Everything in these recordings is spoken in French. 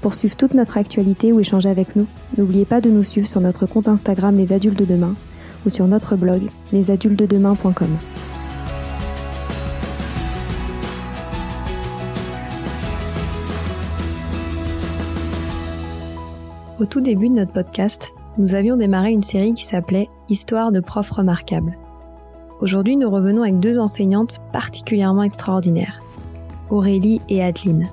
Pour suivre toute notre actualité ou échanger avec nous, n'oubliez pas de nous suivre sur notre compte Instagram Les Adultes de Demain ou sur notre blog lesadultesdedemain.com. Au tout début de notre podcast, nous avions démarré une série qui s'appelait Histoire de profs remarquables. Aujourd'hui, nous revenons avec deux enseignantes particulièrement extraordinaires, Aurélie et Adeline.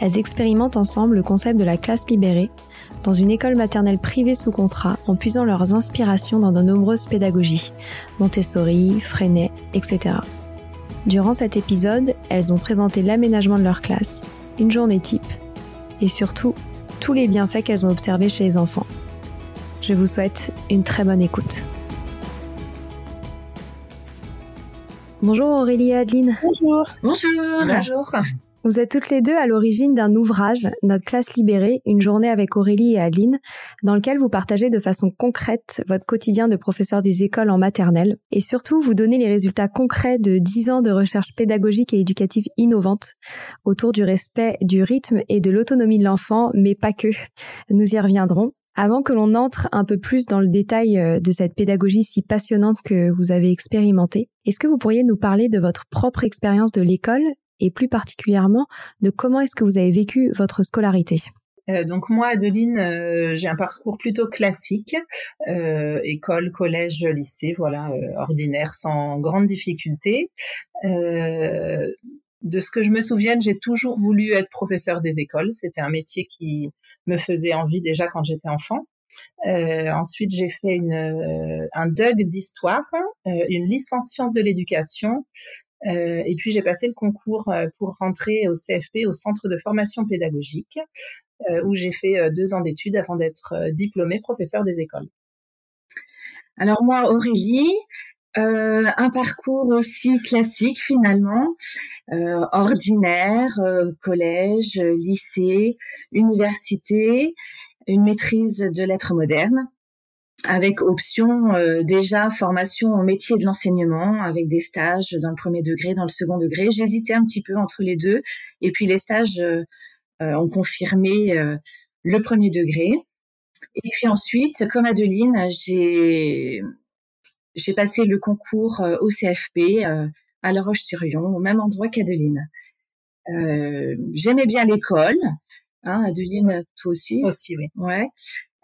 Elles expérimentent ensemble le concept de la classe libérée dans une école maternelle privée sous contrat en puisant leurs inspirations dans de nombreuses pédagogies, Montessori, Freinet, etc. Durant cet épisode, elles ont présenté l'aménagement de leur classe, une journée type et surtout tous les bienfaits qu'elles ont observés chez les enfants. Je vous souhaite une très bonne écoute. Bonjour Aurélie et Adeline. Bonjour. Bonjour. Bonjour. Vous êtes toutes les deux à l'origine d'un ouvrage, Notre classe libérée, une journée avec Aurélie et Adeline, dans lequel vous partagez de façon concrète votre quotidien de professeur des écoles en maternelle et surtout vous donnez les résultats concrets de 10 ans de recherche pédagogique et éducative innovante autour du respect du rythme et de l'autonomie de l'enfant, mais pas que. Nous y reviendrons. Avant que l'on entre un peu plus dans le détail euh, de cette pédagogie si passionnante que vous avez expérimentée, est-ce que vous pourriez nous parler de votre propre expérience de l'école et plus particulièrement de comment est-ce que vous avez vécu votre scolarité euh, donc moi, Adeline, euh, j'ai un parcours plutôt classique, euh, école, collège, lycée, voilà, ordinaire, sans grande difficulté. De ce que je me souvienne, j'ai toujours voulu être professeur des écoles. C'était un métier qui me faisait envie déjà quand j'étais enfant. ensuite, j'ai fait une, un DUG d'histoire, une licence sciences de l'éducation euh, et puis j'ai passé le concours euh, pour rentrer au CFP, au Centre de formation pédagogique, euh, où j'ai fait deux ans d'études avant d'être diplômée professeur des écoles. Alors moi, Aurélie, euh, un parcours aussi classique finalement, euh, ordinaire, collège, lycée, université, une maîtrise de lettres modernes avec option euh, déjà formation au métier de l'enseignement, avec des stages dans le premier degré, dans le second degré. J'hésitais un petit peu entre les deux, et puis les stages euh, euh, ont confirmé le premier degré. Et puis ensuite, comme Adeline, j'ai j'ai passé le concours au CFP à La Roche-sur-Yon, au même endroit qu'Adeline. J'aimais bien l'école. Hein, Adeline, toi aussi? Aussi, oui. Ouais.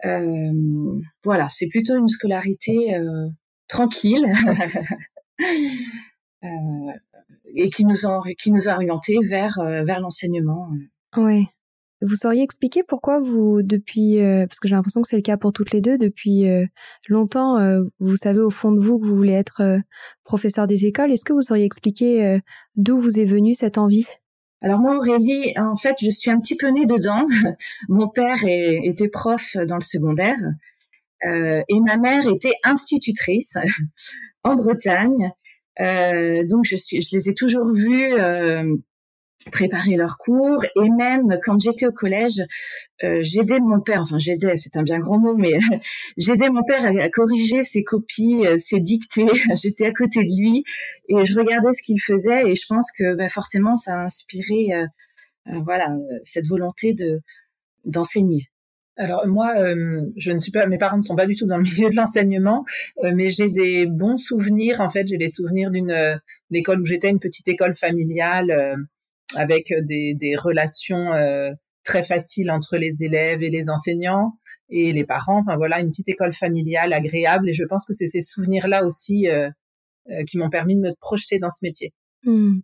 Euh, voilà, c'est plutôt une scolarité euh, tranquille. et qui nous ont qui nous a orientés vers vers l'enseignement. Ouais. Vous sauriez expliquer pourquoi vous, depuis, parce que j'ai l'impression que c'est le cas pour toutes les deux, depuis longtemps, vous savez au fond de vous que vous voulez être professeur des écoles. Est-ce que vous sauriez expliquer d'où vous est venue cette envie? Alors moi, Aurélie, en fait, je suis un petit peu née dedans. Mon père était prof dans le secondaire euh, et ma mère était institutrice en Bretagne. Euh, donc je suis, je les ai toujours vus euh, préparer leurs cours et même quand j'étais au collège, euh, j'aidais mon père, enfin j'aidais, c'est un bien grand mot, mais j'aidais mon père à, corriger ses copies, euh, ses dictées. j'étais à côté de lui et je regardais ce qu'il faisait et je pense que bah, forcément ça a inspiré, euh, voilà, cette volonté de d'enseigner. Alors moi, je ne suis pas, mes parents ne sont pas du tout dans le milieu de l'enseignement, mais j'ai des bons souvenirs. En fait, j'ai les souvenirs d'une école où j'étais, une petite école familiale avec des, des relations euh, très faciles entre les élèves et les enseignants et les parents. Enfin voilà, une petite école familiale agréable. Et je pense que c'est ces souvenirs-là aussi euh, euh, qui m'ont permis de me projeter dans ce métier. Mmh.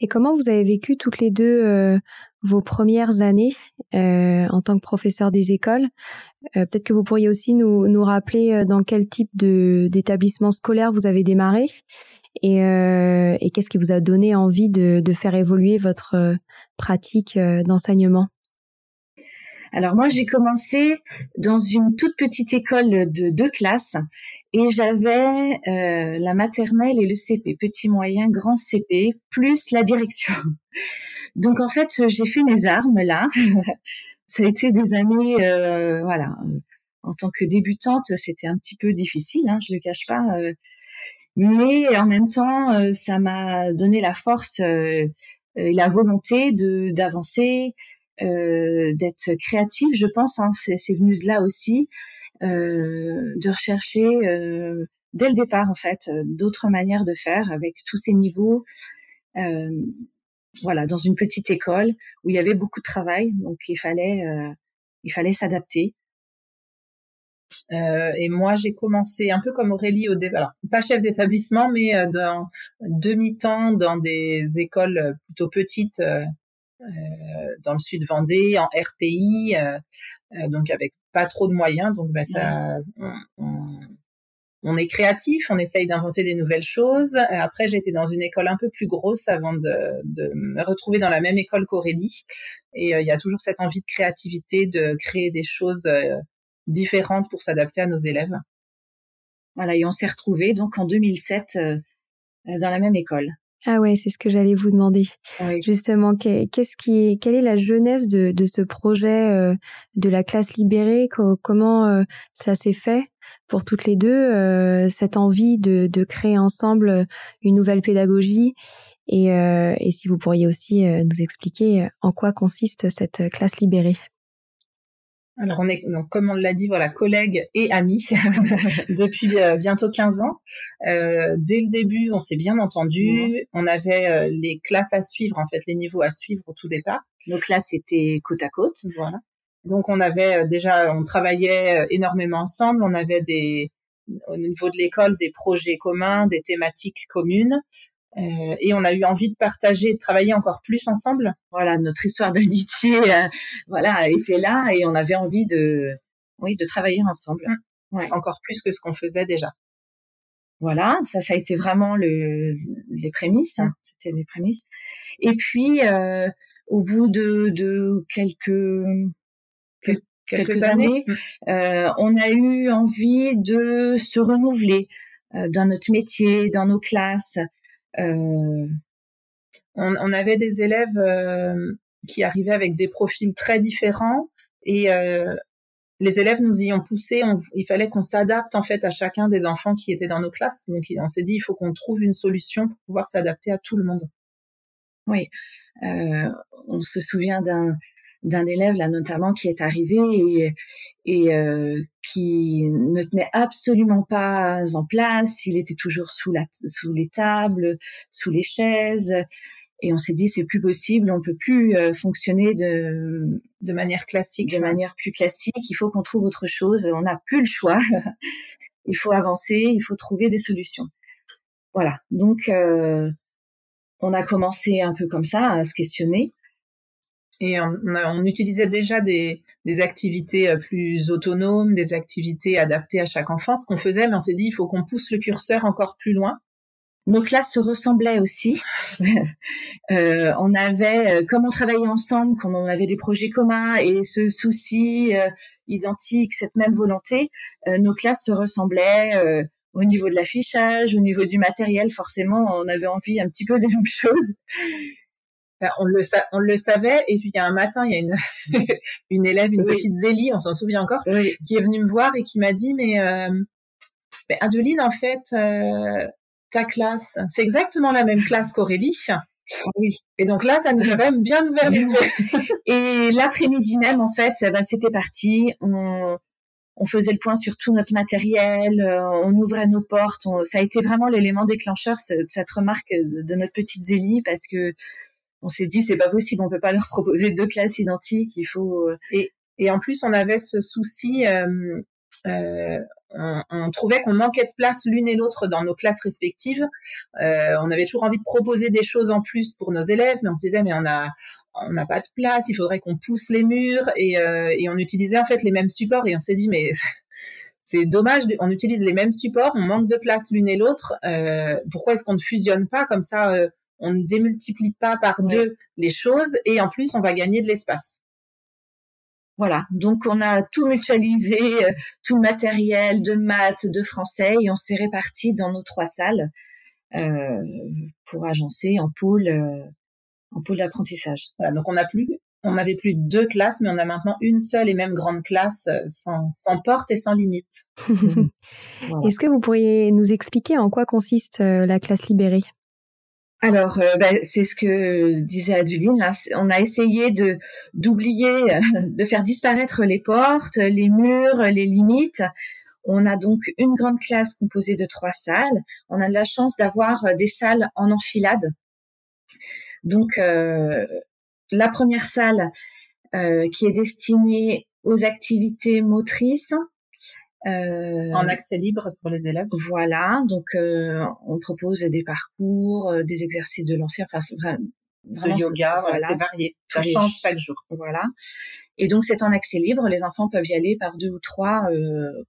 Et comment vous avez vécu toutes les deux vos premières années en tant que professeur des écoles? Peut-être que vous pourriez aussi nous, rappeler dans quel type d'établissement scolaire vous avez démarré? Et, euh, et qu'est-ce qui vous a donné envie de, faire évoluer votre euh, pratique euh, d'enseignement? Alors moi, j'ai commencé dans une toute petite école de deux classes et j'avais la maternelle et le CP, petit, moyen, grand CP, plus la direction. Donc en fait, j'ai fait mes armes là. Ça a été des années, voilà. En tant que débutante, c'était un petit peu difficile, hein, je le cache pas. Euh, mais en même temps, euh, ça m'a donné la force euh, et la volonté de d'avancer, euh, d'être créative. Je pense, hein, c'est venu de là aussi, de rechercher dès le départ en fait d'autres manières de faire avec tous ces niveaux. voilà, dans une petite école où il y avait beaucoup de travail, donc il fallait il fallait s'adapter. Euh, et moi, j'ai commencé un peu comme Aurélie au début, alors pas chef d'établissement, mais euh, dans demi-temps dans des écoles euh, plutôt petites euh, dans le sud Vendée, en RPI, donc avec pas trop de moyens. Donc, ben, ça, on, on, est créatif, on essaye d'inventer des nouvelles choses. Après, j'étais dans une école un peu plus grosse avant de, de me retrouver dans la même école qu'Aurélie. Et il y a toujours cette envie de créativité, de créer des choses différentes pour s'adapter à nos élèves. Voilà, et on s'est retrouvés donc en 2007 euh, euh, dans la même école. Ah ouais, c'est ce que j'allais vous demander. Justement, qu'est-ce qui quelle est la jeunesse de, de ce projet euh, de la classe libérée? Comment ça s'est fait pour toutes les deux cette envie de, de, créer ensemble une nouvelle pédagogie? Et, et si vous pourriez aussi nous expliquer en quoi consiste cette classe libérée? Alors on est donc comme on l'a dit voilà collègues et amis depuis euh, bientôt 15 ans. Euh, dès le début, on s'est bien entendu. On avait euh, les classes à suivre en fait, les niveaux à suivre au tout départ. Nos classes étaient côte à côte, voilà. Donc on avait déjà on travaillait énormément ensemble, on avait des au niveau de l'école des projets communs, des thématiques communes. Euh, et on a eu envie de partager, de travailler encore plus ensemble. Voilà, notre histoire d'amitié, euh, voilà, était là et on avait envie de, oui, de travailler ensemble. Ouais. Encore plus que ce qu'on faisait déjà. Voilà, ça, ça a été vraiment le, les prémices. Mmh. C'était les prémices. Et puis, euh, au bout de, de quelques quelques, quelques années, mmh. euh, on a eu envie de se renouveler euh, dans notre métier, dans nos classes. Euh, on, on, avait des élèves euh, qui arrivaient avec des profils très différents et euh, les élèves nous y ont poussé. il fallait qu'on s'adapte en fait à chacun des enfants qui étaient dans nos classes. Donc on s'est dit il faut qu'on trouve une solution pour pouvoir s'adapter à tout le monde. Oui, euh, on se souvient d'un d'un élève là notamment qui est arrivé et, et euh, qui ne tenait absolument pas en place. Il était toujours sous la sous les tables, sous les chaises. Et on s'est dit c'est plus possible, on peut plus euh, fonctionner de de manière classique, de manière plus classique. Il faut qu'on trouve autre chose. On n'a plus le choix. il faut avancer, il faut trouver des solutions. voilà. Donc, on a commencé un peu comme ça à se questionner. Et on, utilisait déjà des, activités euh, plus autonomes, des activités adaptées à chaque enfant, ce qu'on faisait, mais on s'est dit, il faut qu'on pousse le curseur encore plus loin. Nos classes se ressemblaient aussi. euh, on avait, euh, comme on travaillait ensemble, comme on avait des projets communs et ce souci euh, identique, cette même volonté, nos classes se ressemblaient au niveau de l'affichage, au niveau du matériel. Forcément, on avait envie un petit peu des mêmes choses on le, on le savait. Et puis il y a un matin, il y a une, une élève, une petite Zélie, on s'en souvient encore, qui est venue me voir et qui m'a dit mais, euh, Adeline, en fait, euh, ta classe, c'est exactement la même classe qu'Aurélie. Oui. Et donc là, ça nous a quand même bien ouvert les yeux. et l'après-midi même, en fait, ben, c'était parti. On, on faisait le point sur tout notre matériel, euh, on ouvrait nos portes. ça a été vraiment l'élément déclencheur cette, remarque de, de, notre petite Zélie parce que on s'est dit c'est pas possible, on peut pas leur proposer deux classes identiques, il faut. Euh, et, en plus on avait ce souci, euh, euh, on, trouvait qu'on manquait de place l'une et l'autre dans nos classes respectives. on avait toujours envie de proposer des choses en plus pour nos élèves, mais on se disait mais on a on n'a pas de place, il faudrait qu'on pousse les murs et, et on utilisait en fait les mêmes supports et on s'est dit mais c'est dommage, on utilise les mêmes supports, on manque de place l'une et l'autre. pourquoi est-ce qu'on ne fusionne pas comme ça on ne démultiplie pas par deux les choses et en plus on va gagner de l'espace. Voilà, donc on a tout mutualisé, euh, tout le matériel de maths, de français, et on s'est réparti dans nos trois salles euh, pour agencer en pôle, euh, en pôle d'apprentissage. Voilà, donc on a plus, on n'avait plus deux classes, mais on a maintenant une seule et même grande classe sans, sans porte et sans limite. Est-ce que vous pourriez nous expliquer en quoi consiste la classe libérée alors, euh, ben, c'est ce que disait Adeline. On a essayé d'oublier, de faire disparaître les portes, les murs, les limites. On a donc une grande classe composée de trois salles. On a de la chance d'avoir des salles en enfilade. Donc, euh, la première salle euh, qui est destinée aux activités motrices, euh, en accès libre pour les élèves. Voilà, donc euh, on propose des parcours, euh, des exercices de lancer, enfin vraiment yoga, voilà, c'est varié, ça change chaque jour. Voilà. Et donc c'est en accès libre, les enfants peuvent y aller par deux ou trois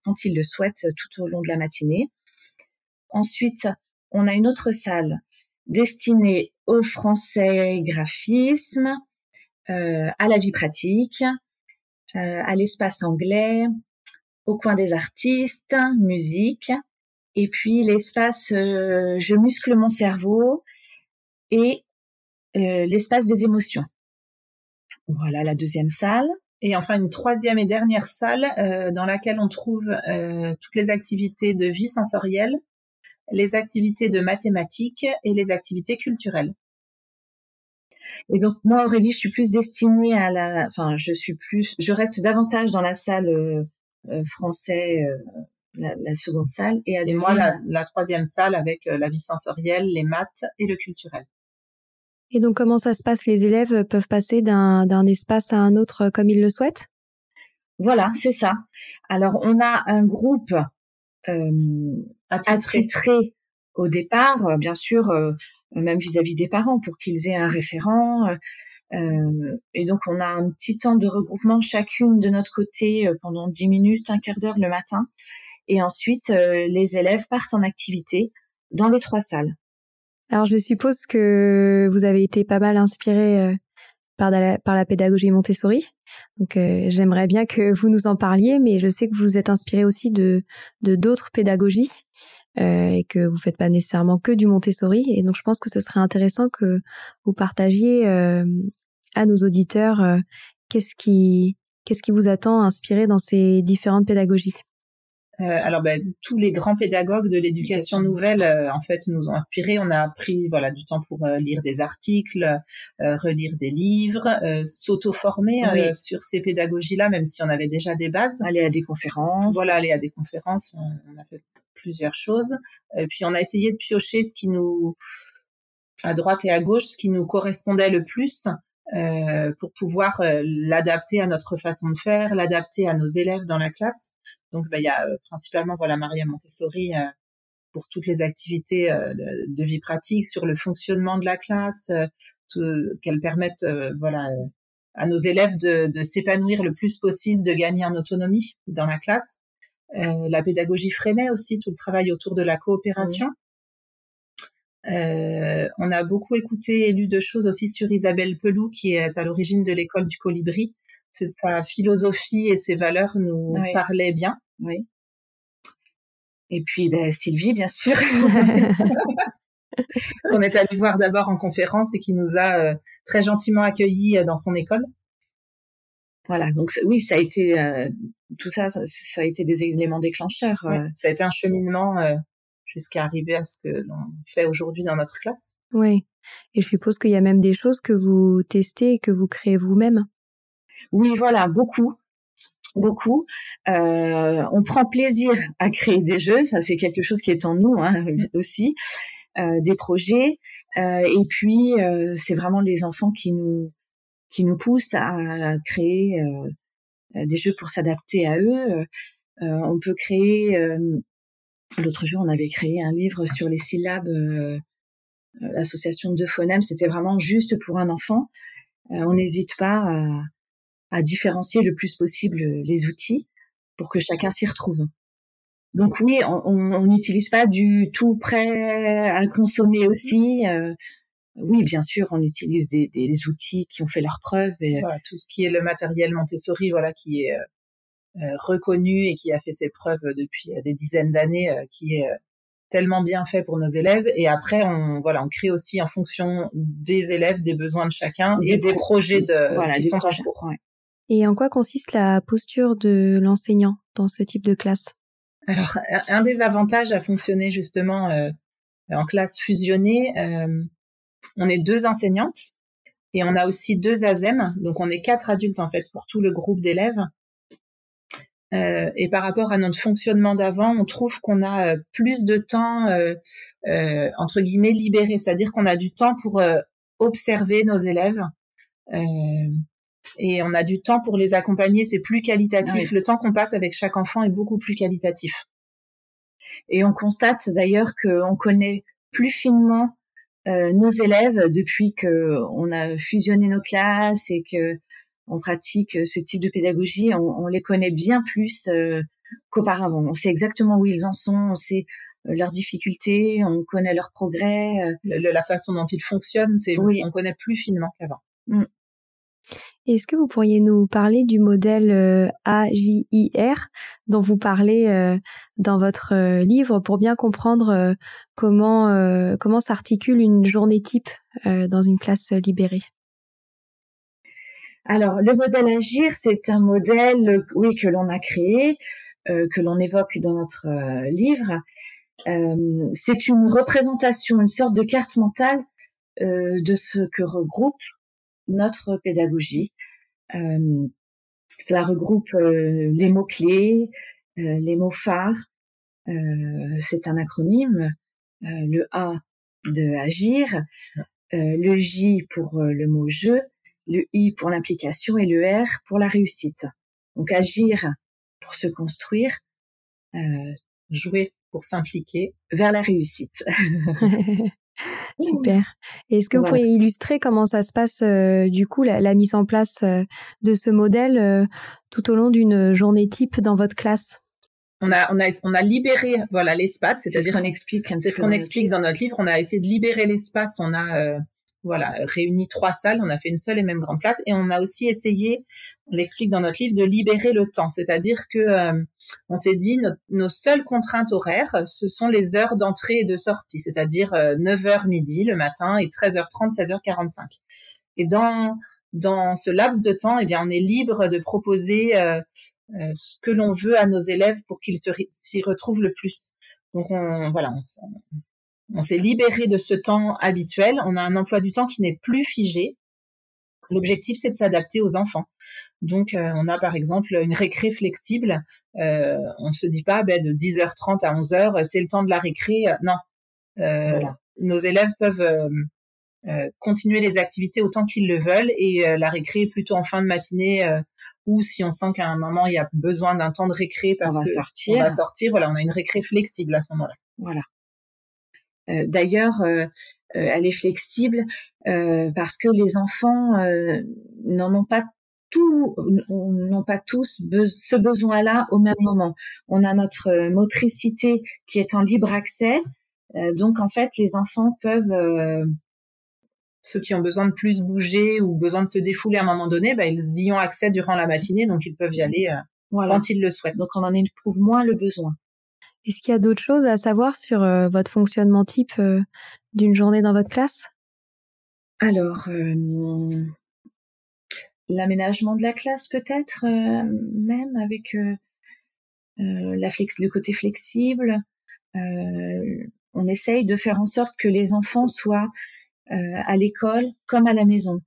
quand ils le souhaitent tout au long de la matinée. Ensuite, on a une autre salle destinée au français graphisme, à la vie pratique, à l'espace anglais, au coin des artistes, musique, et puis l'espace euh, je muscle mon cerveau et euh, l'espace des émotions. Voilà la deuxième salle. Et enfin une troisième et dernière salle euh, dans laquelle on trouve toutes les activités de vie sensorielle, les activités de mathématiques et les activités culturelles. Et donc moi Aurélie, je suis plus destinée à la, enfin je suis plus, je reste davantage dans la salle euh, français, euh, la, seconde salle, et, et moi la, la, troisième salle avec euh, la vie sensorielle, les maths et le culturel. Et donc comment ça se passe? Les élèves peuvent passer d'un espace à un autre comme ils le souhaitent? Voilà, c'est ça. Alors on a un groupe euh, attitré. au départ, bien sûr, même vis-à-vis -vis des parents, pour qu'ils aient un référent. Euh, et donc on a un petit temps de regroupement chacune de notre côté euh, pendant 10 minutes, un quart d'heure le matin. Et ensuite, euh, les élèves partent en activité dans les trois salles. Alors je suppose que vous avez été pas mal inspiré par la, pédagogie Montessori. Donc j'aimerais bien que vous nous en parliez, mais je sais que vous êtes inspiré aussi de d'autres pédagogies euh, et que vous faites pas nécessairement que du Montessori. Et donc je pense que ce serait intéressant que vous partagiez à nos auditeurs euh, qu'est-ce qui qu'est-ce qui vous attend inspiré dans ces différentes pédagogies? Euh, alors, ben, tous les grands pédagogues de l'éducation nouvelle, euh, en fait, nous ont inspirés. On a pris, voilà, du temps pour lire des articles, relire des livres, s'auto-former sur ces pédagogies-là, même si on avait déjà des bases. Aller à des conférences. Voilà, aller à des conférences. On, on a fait plusieurs choses. puis, on a essayé de piocher ce qui nous, à droite et à gauche, ce qui nous correspondait le plus. Euh, pour pouvoir euh, l'adapter à notre façon de faire, l'adapter à nos élèves dans la classe. Donc, bah, il y a euh, principalement voilà Maria Montessori pour toutes les activités de, vie pratique, sur le fonctionnement de la classe, qu'elles permettent voilà à nos élèves de, de s'épanouir le plus possible, de gagner en autonomie dans la classe. La pédagogie freinait aussi tout le travail autour de la coopération. Euh, on a beaucoup écouté et lu de choses aussi sur Isabelle Pelou, qui est à l'origine de l'école du colibri. Sa philosophie et ses valeurs nous parlaient bien. Oui. Et puis ben, Sylvie, bien sûr. On est allé voir d'abord en conférence et qui nous a euh, très gentiment accueillis euh, dans son école. Voilà, donc oui, ça a été tout ça, ça, a été des éléments déclencheurs. ça a été un cheminement jusqu'à arriver à ce que l'on fait aujourd'hui dans notre classe. Oui. Et je suppose qu'il y a même des choses que vous testez et que vous créez vous-même. Oui, voilà, beaucoup. Beaucoup. Euh, on prend plaisir à créer des jeux, ça c'est quelque chose qui est en nous hein, aussi, euh, des projets. Euh, et puis c'est vraiment les enfants qui nous qui nous poussent à créer des jeux pour s'adapter à eux. on peut créer L'autre jour, on avait créé un livre sur les syllabes, euh, euh, l'association de phonèmes. C'était vraiment juste pour un enfant. Euh, on n'hésite pas à, différencier le plus possible les outils pour que chacun s'y retrouve. Donc oui, on n'utilise pas du tout prêt à consommer aussi. Oui, bien sûr, on utilise des, des, outils qui ont fait leurs preuves. Et... Voilà, tout ce qui est le matériel Montessori, voilà, qui est euh, reconnu et qui a fait ses preuves depuis euh, des dizaines d'années, euh, qui est tellement bien fait pour nos élèves. Et après, on voilà, on crée aussi en fonction des élèves, des besoins de chacun et des, projets de voilà, qui sont en cours. Et en quoi consiste la posture de l'enseignant dans ce type de classe? Alors, un des avantages à fonctionner justement en classe fusionnée, on est deux enseignantes et on a aussi deux ASEM, donc on est quatre adultes en fait pour tout le groupe d'élèves. Euh, et par rapport à notre fonctionnement d'avant, on trouve qu'on a euh, plus de temps euh, euh, entre guillemets libéré, c'est-à-dire qu'on a du temps pour euh, observer nos élèves et on a du temps pour les accompagner. C'est plus qualitatif. Le temps qu'on passe avec chaque enfant est beaucoup plus qualitatif. Et on constate d'ailleurs qu'on connaît plus finement nos élèves depuis que on a fusionné nos classes et que on pratique euh, ce type de pédagogie, on, les connaît bien plus euh, qu'auparavant. On sait exactement où ils en sont, on sait euh, leurs difficultés, on connaît leurs progrès. la façon dont ils fonctionnent, c'est oui. on connaît plus finement qu'avant. Mm. Est-ce que vous pourriez nous parler du modèle AJIR dont vous parlez dans votre livre pour bien comprendre comment s'articule une journée type dans une classe libérée? Alors, le modèle Agir, c'est un modèle, oui, que l'on a créé, euh, que l'on évoque dans notre euh, livre. Euh, c'est une représentation, une sorte de carte mentale de ce que regroupe notre pédagogie. cela regroupe les mots-clés, les mots phares. c'est un acronyme. le A de agir, le J pour le mot jeu, le I pour l'implication et le R pour la réussite. Donc agir pour se construire, euh, jouer pour s'impliquer vers la réussite. Super. Est-ce que vous pourriez illustrer comment ça se passe euh, du coup la, mise en place euh, de ce modèle tout au long d'une journée type dans votre classe? On a, on a, on a libéré voilà l'espace, c'est-à-dire qu'on explique, c'est ce qu'on explique dans notre livre. On a essayé de libérer l'espace. On a voilà, réuni trois salles, on a fait une seule et même grande classe, et on a aussi essayé, on l'explique dans notre livre, de libérer le temps, c'est-à-dire que euh, on s'est dit nos seules contraintes horaires, ce sont les heures d'entrée et de sortie, c'est-à-dire 9h euh, midi le matin et 13h30, 16h45. Et dans dans ce laps de temps, eh bien, on est libre de proposer euh, ce que l'on veut à nos élèves pour qu'ils s'y retrouvent le plus. Donc on, voilà, on s'est libéré de ce temps habituel. On a un emploi du temps qui n'est plus figé. L'objectif, c'est de s'adapter aux enfants. Donc, euh, on a par exemple une récré flexible. Euh, on se dit pas ben, de 10h30 à 11h, c'est le temps de la récré. Non. Euh, nos élèves peuvent continuer les activités autant qu'ils le veulent et la récré est plutôt en fin de matinée ou si on sent qu'à un moment il y a besoin d'un temps de récré parce on va sortir. on va sortir. Voilà, on a une récré flexible à ce moment-là. Voilà. D'ailleurs, elle est flexible parce que les enfants n'en ont pas tout, n'ont pas tous ce besoin-là au même moment. On a notre motricité qui est en libre accès, donc en fait les enfants peuvent ceux qui ont besoin de plus bouger ou besoin de se défouler à un moment donné, bah, ils y ont accès durant la matinée, donc ils peuvent y aller quand ils le souhaitent. Donc on en éprouve moins le besoin. Est-ce qu'il y a d'autres choses à savoir sur votre fonctionnement type d'une journée dans votre classe? Alors, l'aménagement de la classe peut-être euh, même avec euh, euh, la flex le côté flexible. on essaye de faire en sorte que les enfants soient à l'école comme à la maison.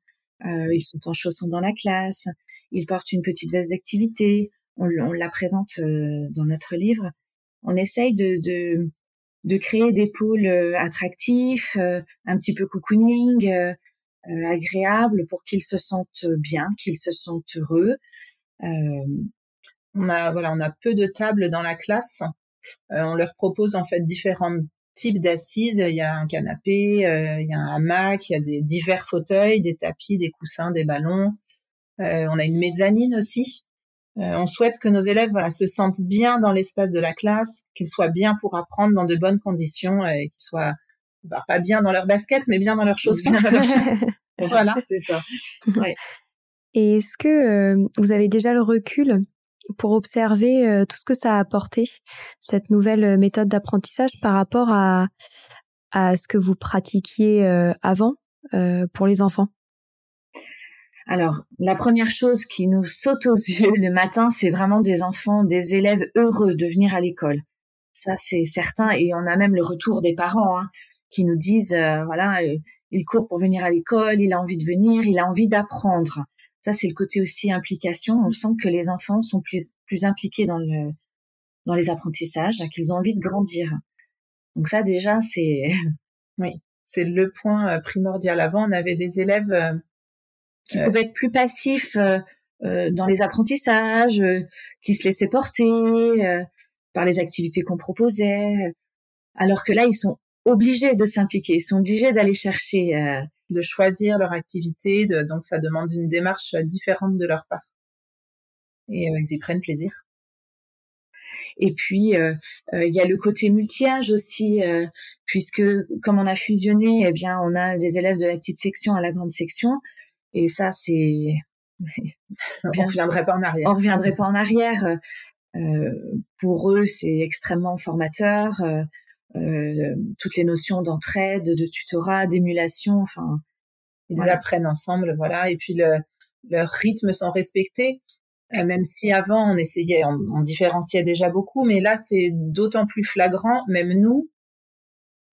ils sont en chaussons dans la classe, ils portent une petite veste d'activité, on, on, la présente dans notre livre. On essaye de, de, de créer des pôles attractifs, un petit peu cocooning, euh, agréable pour qu'ils se sentent bien, qu'ils se sentent heureux. Euh, on a voilà, on a peu de tables dans la classe. Euh, on leur propose en fait différents types d'assises. Il y a un canapé, il y a un hamac, il y a des divers fauteuils, des tapis, des coussins, des ballons. on a une mezzanine aussi. On souhaite que nos élèves voilà, se sentent bien dans l'espace de la classe, qu'ils soient bien pour apprendre dans de bonnes conditions et qu'ils soient bah, pas bien dans leurs baskets, mais bien dans leurs chaussons. voilà, c'est ça. Et est-ce que euh, vous avez déjà le recul pour observer euh, tout ce que ça a apporté, cette nouvelle euh, méthode d'apprentissage par rapport à, à ce que vous pratiquiez avant pour les enfants? Alors, la première chose qui nous saute aux yeux le matin, c'est vraiment des enfants, des élèves heureux de venir à l'école. Ça, c'est certain. Et on a même le retour des parents. Hein qui nous disent euh, voilà, euh, il court pour venir à l'école, il a envie de venir, il a envie d'apprendre. Ça, c'est le côté aussi implication. On sent que les enfants sont plus, plus impliqués dans le dans les apprentissages, qu'ils ont envie de grandir. Donc ça, déjà, c'est oui, c'est le point euh, primordial. Avant, on avait des élèves qui pouvaient être plus passifs dans les apprentissages, qui se laissaient porter par les activités qu'on proposait, alors que là, ils sont obligés de s'impliquer, ils sont obligés d'aller chercher, euh, de choisir leur activité, de, donc ça demande une démarche différente de leur part. Et euh, ils y prennent plaisir. Et puis euh, il y a le côté multi-âge aussi, puisque comme on a fusionné, eh bien on a des élèves de la petite section à la grande section, et ça c'est on reviendrait pas en arrière. On reviendrait pas en arrière. pour eux, c'est extrêmement formateur. Euh, toutes les notions d'entraide, de tutorat, d'émulation, enfin. Ils apprennent ensemble, voilà. Et puis le, leurs rythmes sont respectés. Euh, même si avant on essayait, on, différenciait déjà beaucoup, mais là c'est d'autant plus flagrant. Même nous,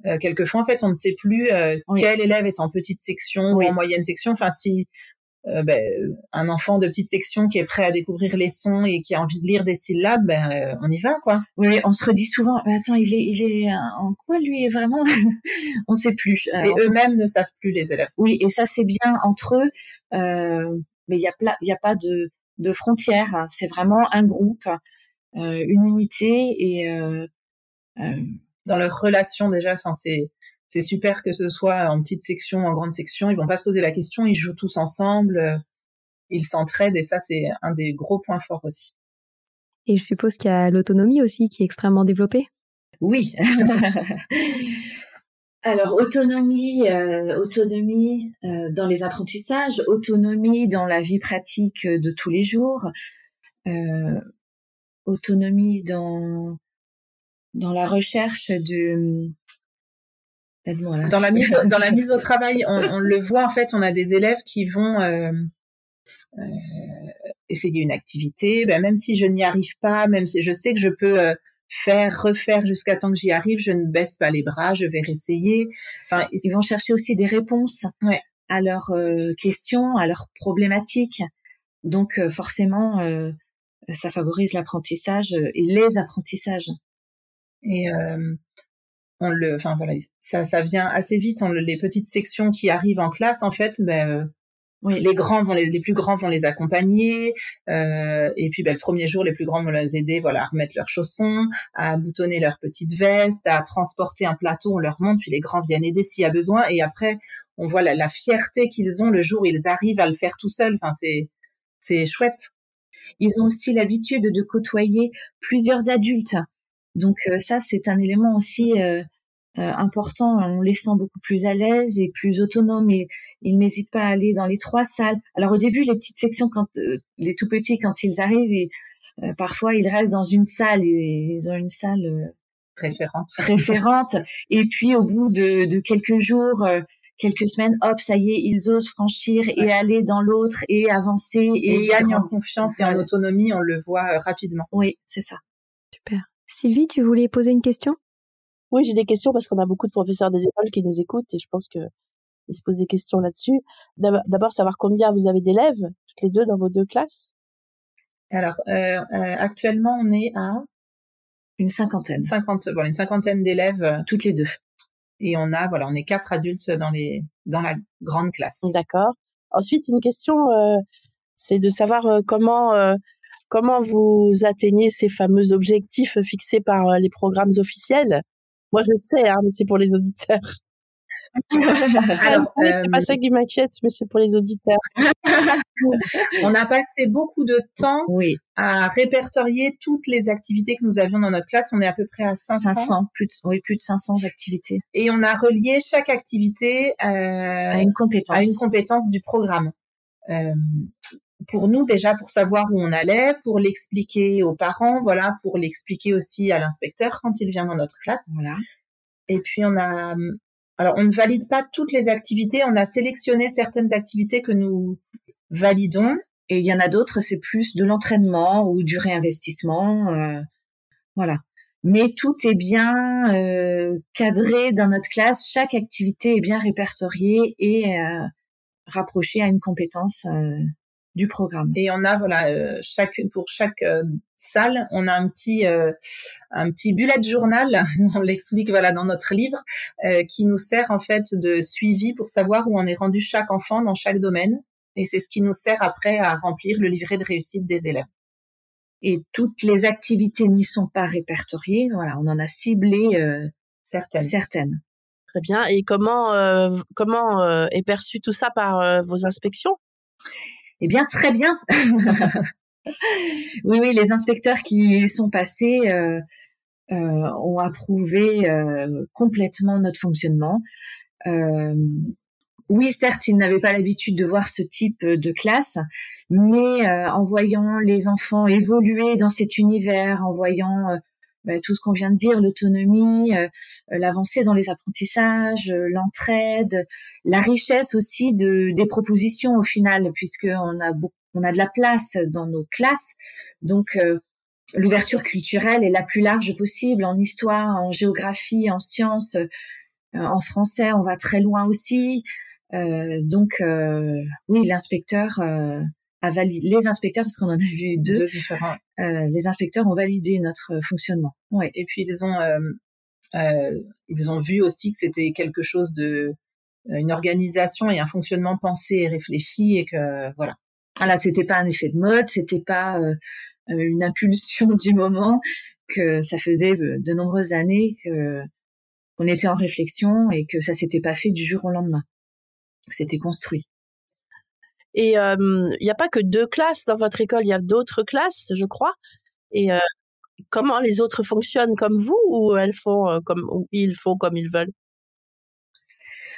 euh, quelquefois en fait on ne sait plus quel élève est en petite section ou en moyenne section. Enfin si euh, ben, un enfant de petite section qui est prêt à découvrir les sons et qui a envie de lire des syllabes, ben, euh, on y va, quoi. Oui, on se redit souvent, attends, il est, il est en quoi lui est vraiment? On sait plus. et eux-mêmes ne savent plus les élèves. Oui, et ça c'est bien entre eux, euh, mais il y a, il y a pas de, de frontières. Hein. C'est vraiment un groupe, une unité et dans leur relation déjà, c'est c'est super que ce soit en petite section, en grande section. Ils vont pas se poser la question, ils jouent tous ensemble, euh, ils s'entraident et ça, c'est un des gros points forts aussi. Et je suppose qu'il y a l'autonomie aussi qui est extrêmement développée. Oui. Alors autonomie, euh, autonomie euh, dans les apprentissages, autonomie dans la vie pratique de tous les jours, autonomie dans dans la recherche de dans la mise, dans la mise au travail, on, le voit en fait, on a des élèves qui vont euh, euh, essayer une activité, ben, même si je n'y arrive pas, même si je sais que je peux euh, faire, refaire jusqu'à temps que j'y arrive, je ne baisse pas les bras, je vais réessayer. Enfin, ils vont chercher aussi des réponses à leurs questions, à leurs problématiques. Donc forcément, ça favorise l'apprentissage et les apprentissages. Et on le, enfin voilà, ça, ça vient assez vite. On, les petites sections qui arrivent en classe, en fait, ben, euh, Oui. Les grands vont les, les plus grands vont les accompagner euh, et puis ben, le premier jour les plus grands vont les aider voilà à remettre leurs chaussons, à boutonner leur petite veste, à transporter un plateau, on leur montre puis les grands viennent aider s'il y a besoin et après on voit la, la fierté qu'ils ont le jour où ils arrivent à le faire tout seuls. Enfin c'est c'est chouette. Ils ont aussi l'habitude de côtoyer plusieurs adultes. Donc euh, ça, c'est un élément aussi euh, euh, important. On les sent beaucoup plus à l'aise et plus autonomes. Et, ils n'hésitent pas à aller dans les trois salles. Alors au début, les petites sections, quand les tout petits, quand ils arrivent, et, parfois ils restent dans une salle et ils ont une salle référente. référente. et puis au bout de, de quelques jours, quelques semaines, hop, ça y est, ils osent franchir et aller dans l'autre et avancer et, et gagner en confiance et en autonomie, on le voit euh, rapidement. Oui, c'est ça. Super. Sylvie, tu voulais poser une question? Oui, j'ai des questions parce qu'on a beaucoup de professeurs des écoles qui nous écoutent et je pense que ils se posent des questions là-dessus. D'abord, savoir combien vous avez d'élèves, toutes les deux dans vos deux classes? Alors, euh, euh, actuellement, on est à une cinquantaine. 50, bon, une cinquantaine d'élèves euh, toutes les deux et on a voilà on est quatre adultes dans les dans la grande classe. D'accord. Ensuite une question euh, c'est de savoir euh, comment euh, comment vous atteignez ces fameux objectifs fixés par euh, les programmes officiels? Moi je le sais hein, mais c'est pour les auditeurs. Alors, c'est pas ça qui m'inquiète, mais c'est pour les auditeurs. on a passé beaucoup de temps oui. à répertorier toutes les activités que nous avions dans notre classe. On est à peu près à 500. 500 plus de, oui, plus de 500 activités. Et on a relié chaque activité euh, à une compétence, à une compétence du programme. Euh, pour nous déjà pour savoir où on allait, pour l'expliquer aux parents, voilà, pour l'expliquer aussi à l'inspecteur quand il vient dans notre classe. Voilà. Et puis on a alors, on ne valide pas toutes les activités. On a sélectionné certaines activités que nous validons. Et il y en a d'autres, c'est plus de l'entraînement ou du réinvestissement. Euh, voilà. Mais tout est bien euh, cadré dans notre classe. Chaque activité est bien répertoriée et euh, rapprochée à une compétence euh, du programme. Et on a voilà euh, chaque pour chaque euh, salle, on a un petit euh, un petit bullet journal, on l'explique voilà dans notre livre, qui nous sert en fait de suivi pour savoir où on est rendu chaque enfant dans chaque domaine. Et c'est ce qui nous sert après à remplir le livret de réussite des élèves. Et toutes les activités n'y sont pas répertoriées. Voilà, on en a ciblé certaines. Certaines. Très bien. Et comment comment est perçu tout ça par vos inspections? Eh bien, très bien. oui, oui, les inspecteurs qui sont passés euh, euh, ont approuvé euh, complètement notre fonctionnement. Oui, certes, ils n'avaient pas l'habitude de voir ce type de classe, mais en voyant les enfants évoluer dans cet univers, en voyant bah, tout ce qu'on vient de dire, l'autonomie, euh, l'avancée dans les apprentissages, euh, l'entraide, la richesse aussi de des propositions au final, puisque on a on a de la place dans nos classes, donc euh, l'ouverture culturelle est la plus large possible en histoire, en géographie, en sciences, en français, on va très loin aussi. donc oui, l'inspecteur a validé, les inspecteurs, parce qu'on en a vu deux, deux différents. Euh, les inspecteurs ont validé notre fonctionnement. Ouais. Et puis ils ont euh, euh, ils ont vu aussi que c'était quelque chose de une organisation et un fonctionnement pensé et réfléchi et que voilà. Voilà, c'était pas un effet de mode, c'était pas une impulsion du moment, que ça faisait de nombreuses années que qu'on était en réflexion et que ça s'était pas fait du jour au lendemain. C'était construit. Et il n'y a pas que deux classes dans votre école, il y a d'autres classes, je crois. Et euh, comment les autres fonctionnent comme vous ou elles font euh, comme ils font comme ils veulent?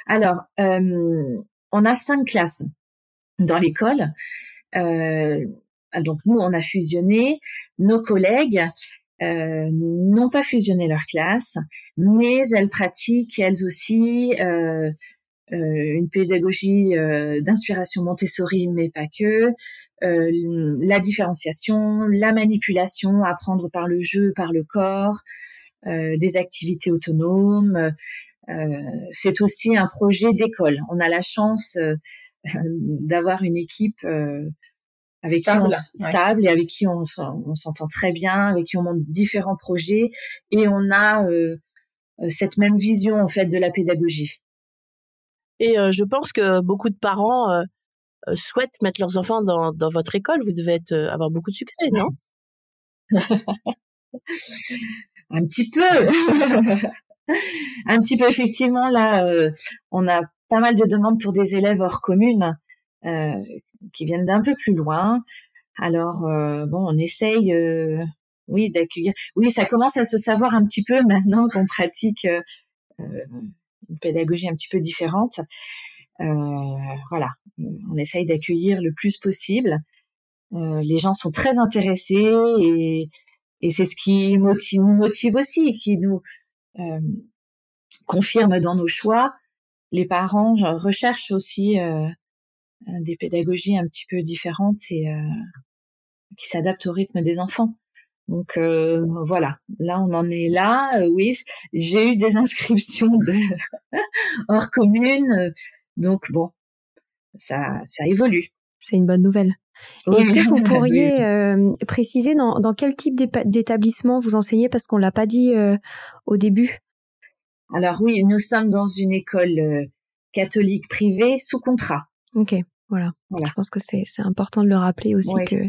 Alors, on a cinq classes dans l'école. Euh, donc nous, on a fusionné. Nos collègues euh, n'ont pas fusionné leur classe, mais elles pratiquent elles aussi euh, euh, une pédagogie euh, d'inspiration Montessori, mais pas que, euh, la différenciation, la manipulation, apprendre par le jeu, par le corps, des activités autonomes. c'est aussi un projet d'école. On a la chance d'avoir une équipe avec stable, qui on, stable et avec qui on, on s'entend très bien, avec qui on monte différents projets et on a euh, cette même vision en fait de la pédagogie. Et je pense que beaucoup de parents souhaitent mettre leurs enfants dans, dans votre école. Vous devez être, avoir beaucoup de succès, non? Un petit peu. Un petit peu, effectivement. Là, on a pas mal de demandes pour des élèves hors commune qui viennent d'un peu plus loin. Alors, bon, on essaye oui, d'accueillir. Oui, ça commence à se savoir un petit peu maintenant qu'on pratique euh, euh, une pédagogie un petit peu différente. Euh, voilà, on essaye d'accueillir le plus possible. les gens sont très intéressés et, c'est ce qui nous motive aussi, qui nous confirme dans nos choix. Les parents recherchent aussi des pédagogies un petit peu différentes et qui s'adaptent au rythme des enfants. Donc euh, voilà, là on en est là. Euh, oui, j'ai eu des inscriptions de hors commune, euh, donc bon, ça ça évolue. C'est une bonne nouvelle. Est-ce que vous pourriez préciser dans, dans, quel type d'établissement vous enseignez? Parce qu'on l'a pas dit au début Alors oui, nous sommes dans une école catholique privée sous contrat. Ok. Voilà. Je pense que c'est c'est important de le rappeler aussi que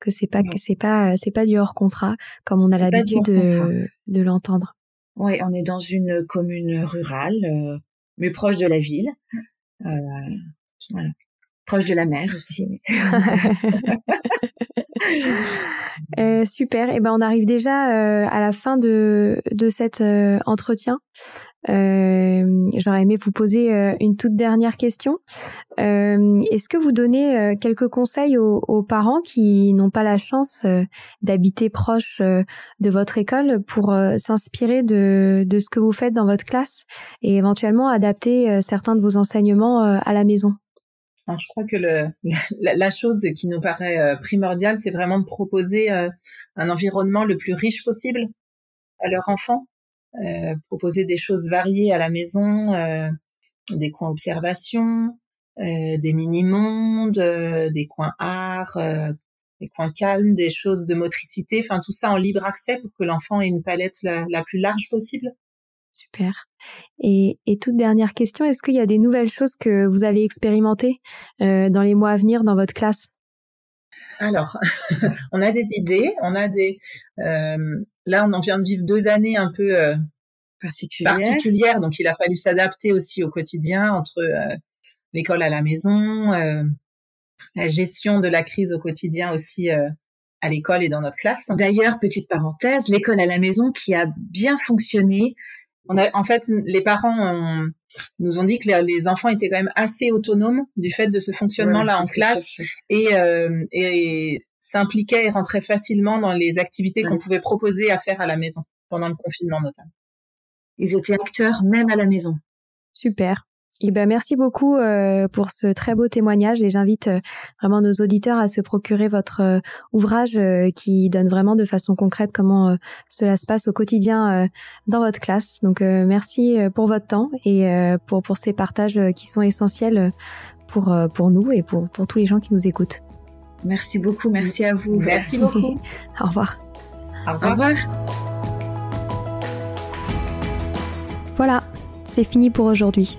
que c'est pas que c'est pas c'est pas du hors contrat comme on a l'habitude de, de l'entendre. Oui, on est dans une commune rurale, euh, mais proche de la ville, euh, voilà. proche de la mer aussi. euh, super. Eh ben on arrive déjà euh, à la fin de de cet euh, entretien. Euh, J'aurais aimé vous poser euh, une toute dernière question. Euh, Est-ce que vous donnez quelques conseils aux, aux parents qui n'ont pas la chance d'habiter proche de votre école pour s'inspirer de, de ce que vous faites dans votre classe et éventuellement adapter certains de vos enseignements à la maison? Je crois que le, la, la, chose qui nous paraît primordiale, c'est vraiment de proposer un environnement le plus riche possible à leurs enfants euh, proposer des choses variées à la maison, euh, des coins observation, euh, des mini-mondes, des coins art, des coins calmes, des choses de motricité, enfin tout ça en libre accès pour que l'enfant ait une palette la, plus large possible. Super. Et, et, toute dernière question, est-ce qu'il y a des nouvelles choses que vous allez expérimenter euh, dans les mois à venir dans votre classe? Alors, on a des idées, on a des. Euh, là, on en vient de vivre deux années un peu euh, particulières. donc il a fallu s'adapter aussi au quotidien entre euh, l'école à la maison, euh, la gestion de la crise au quotidien aussi euh, à l'école et dans notre classe. D'ailleurs, petite parenthèse, l'école à la maison qui a bien fonctionné. On a, en fait, les parents nous ont dit que les, enfants étaient quand même assez autonomes du fait de ce fonctionnement-là en classe et, et s'impliquaient et rentraient facilement dans les activités qu'on pouvait proposer à faire à la maison pendant le confinement notamment. Ils étaient acteurs même à la maison. Super. Eh ben merci beaucoup euh, pour ce très beau témoignage et j'invite euh, vraiment nos auditeurs à se procurer votre euh, ouvrage qui donne vraiment de façon concrète comment cela se passe au quotidien dans votre classe. Donc merci pour votre temps et pour pour ces partages qui sont essentiels pour pour nous et pour pour tous les gens qui nous écoutent. Merci beaucoup, merci à vous. Merci beaucoup. Au revoir. Au revoir. Au revoir. Voilà, c'est fini pour aujourd'hui.